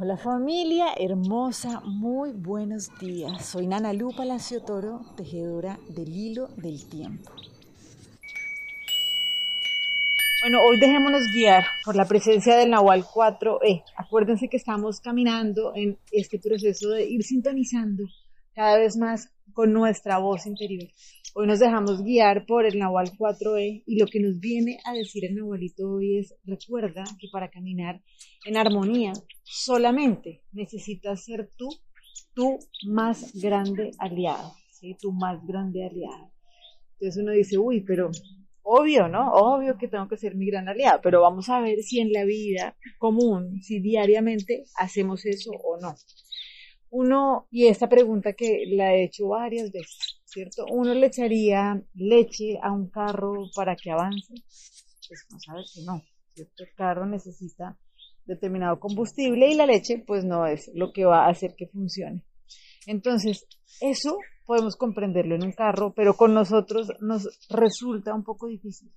Hola familia hermosa, muy buenos días. Soy Nana Lu Palacio Toro, tejedora del hilo del tiempo. Bueno, hoy dejémonos guiar por la presencia del Nahual 4E. Acuérdense que estamos caminando en este proceso de ir sintonizando cada vez más con nuestra voz interior. Hoy nos dejamos guiar por el Nahual 4E y lo que nos viene a decir el Nahualito hoy es, recuerda que para caminar en armonía solamente necesitas ser tú, tu más grande aliado, ¿sí? tu más grande aliado. Entonces uno dice, uy, pero obvio, ¿no? Obvio que tengo que ser mi gran aliado, pero vamos a ver si en la vida común, si diariamente hacemos eso o no. Uno, y esta pregunta que la he hecho varias veces, ¿cierto? Uno le echaría leche a un carro para que avance. Pues no sabe que no, ¿cierto? El carro necesita determinado combustible y la leche pues no es lo que va a hacer que funcione. Entonces, eso podemos comprenderlo en un carro, pero con nosotros nos resulta un poco difícil.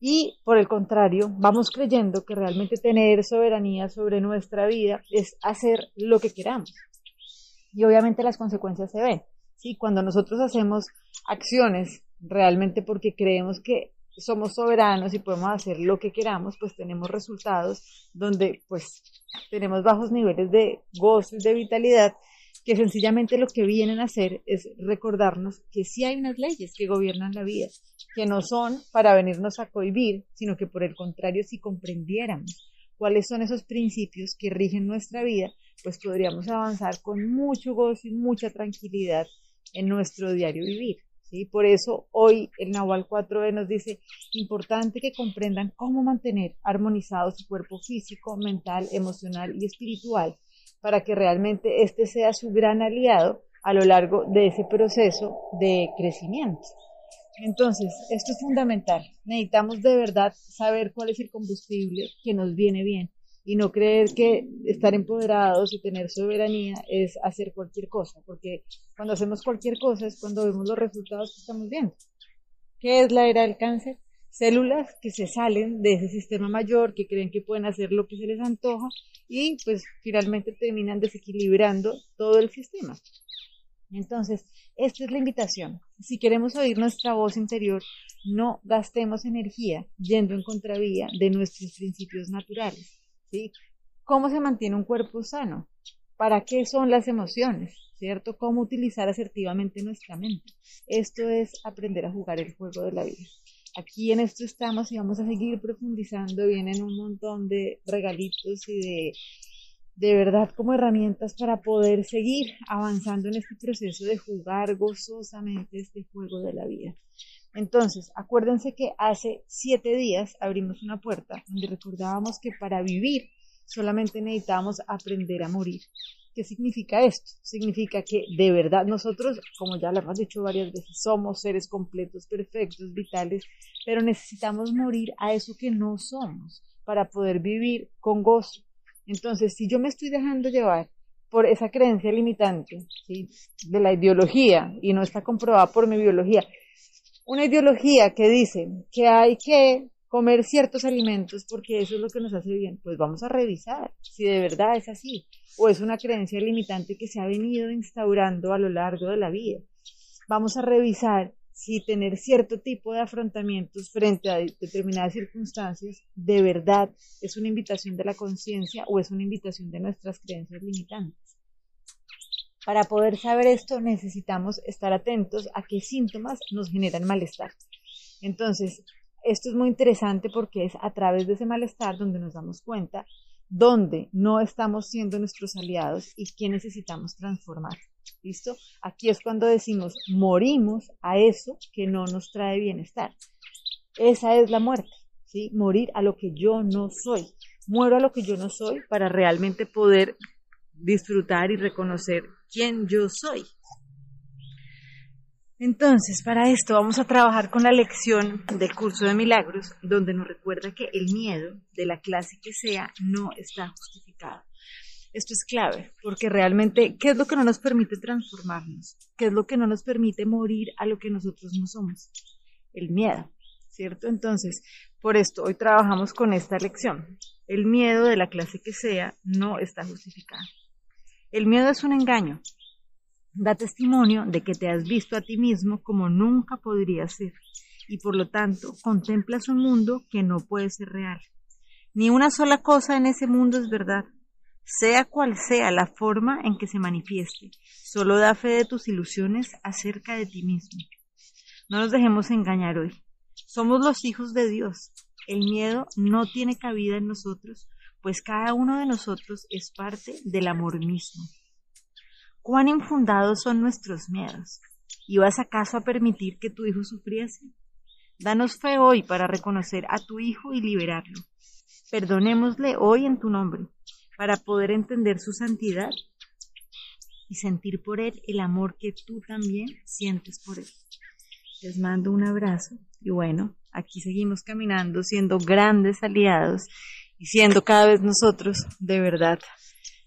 Y por el contrario, vamos creyendo que realmente tener soberanía sobre nuestra vida es hacer lo que queramos. Y obviamente las consecuencias se ven. ¿Sí? Cuando nosotros hacemos acciones realmente porque creemos que somos soberanos y podemos hacer lo que queramos, pues tenemos resultados donde pues tenemos bajos niveles de gozo y de vitalidad que sencillamente lo que vienen a hacer es recordarnos que sí hay unas leyes que gobiernan la vida, que no son para venirnos a cohibir, sino que por el contrario, si comprendiéramos cuáles son esos principios que rigen nuestra vida, pues podríamos avanzar con mucho gozo y mucha tranquilidad en nuestro diario vivir. ¿sí? Por eso hoy el Nahual 4 nos dice, importante que comprendan cómo mantener armonizado su cuerpo físico, mental, emocional y espiritual para que realmente este sea su gran aliado a lo largo de ese proceso de crecimiento. Entonces, esto es fundamental. Necesitamos de verdad saber cuál es el combustible que nos viene bien y no creer que estar empoderados y tener soberanía es hacer cualquier cosa, porque cuando hacemos cualquier cosa es cuando vemos los resultados que estamos viendo. ¿Qué es la era del cáncer? Células que se salen de ese sistema mayor, que creen que pueden hacer lo que se les antoja y pues finalmente terminan desequilibrando todo el sistema. Entonces, esta es la invitación. Si queremos oír nuestra voz interior, no gastemos energía yendo en contravía de nuestros principios naturales ¿Cómo se mantiene un cuerpo sano? ¿Para qué son las emociones? ¿Cierto? ¿Cómo utilizar asertivamente nuestra mente? Esto es aprender a jugar el juego de la vida. Aquí en esto estamos y vamos a seguir profundizando. Vienen un montón de regalitos y de, de verdad como herramientas para poder seguir avanzando en este proceso de jugar gozosamente este juego de la vida. Entonces, acuérdense que hace siete días abrimos una puerta donde recordábamos que para vivir solamente necesitábamos aprender a morir. ¿Qué significa esto? Significa que de verdad nosotros, como ya lo hemos dicho varias veces, somos seres completos, perfectos, vitales, pero necesitamos morir a eso que no somos para poder vivir con gozo. Entonces, si yo me estoy dejando llevar por esa creencia limitante de la ideología y no está comprobada por mi biología, una ideología que dice que hay que comer ciertos alimentos porque eso es lo que nos hace bien, pues vamos a revisar si de verdad es así o es una creencia limitante que se ha venido instaurando a lo largo de la vida. Vamos a revisar si tener cierto tipo de afrontamientos frente a determinadas circunstancias de verdad es una invitación de la conciencia o es una invitación de nuestras creencias limitantes. Para poder saber esto necesitamos estar atentos a qué síntomas nos generan malestar. Entonces, esto es muy interesante porque es a través de ese malestar donde nos damos cuenta dónde no estamos siendo nuestros aliados y qué necesitamos transformar. ¿Listo? Aquí es cuando decimos morimos a eso que no nos trae bienestar. Esa es la muerte, ¿sí? Morir a lo que yo no soy. Muero a lo que yo no soy para realmente poder disfrutar y reconocer quién yo soy. Entonces, para esto vamos a trabajar con la lección del curso de milagros, donde nos recuerda que el miedo, de la clase que sea, no está justificado. Esto es clave, porque realmente, ¿qué es lo que no nos permite transformarnos? ¿Qué es lo que no nos permite morir a lo que nosotros no somos? El miedo, ¿cierto? Entonces, por esto hoy trabajamos con esta lección. El miedo de la clase que sea no está justificado. El miedo es un engaño. Da testimonio de que te has visto a ti mismo como nunca podría ser y por lo tanto contemplas un mundo que no puede ser real. Ni una sola cosa en ese mundo es verdad, sea cual sea la forma en que se manifieste, solo da fe de tus ilusiones acerca de ti mismo. No nos dejemos engañar hoy. Somos los hijos de Dios. El miedo no tiene cabida en nosotros, pues cada uno de nosotros es parte del amor mismo. ¿Cuán infundados son nuestros miedos? ¿Ibas acaso a permitir que tu hijo sufriese? Danos fe hoy para reconocer a tu hijo y liberarlo. Perdonémosle hoy en tu nombre para poder entender su santidad y sentir por Él el amor que tú también sientes por Él. Les mando un abrazo y bueno, aquí seguimos caminando siendo grandes aliados y siendo cada vez nosotros de verdad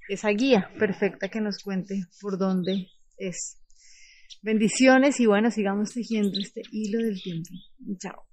esa guía perfecta que nos cuente por dónde es. Bendiciones y bueno, sigamos tejiendo este hilo del tiempo. Chao.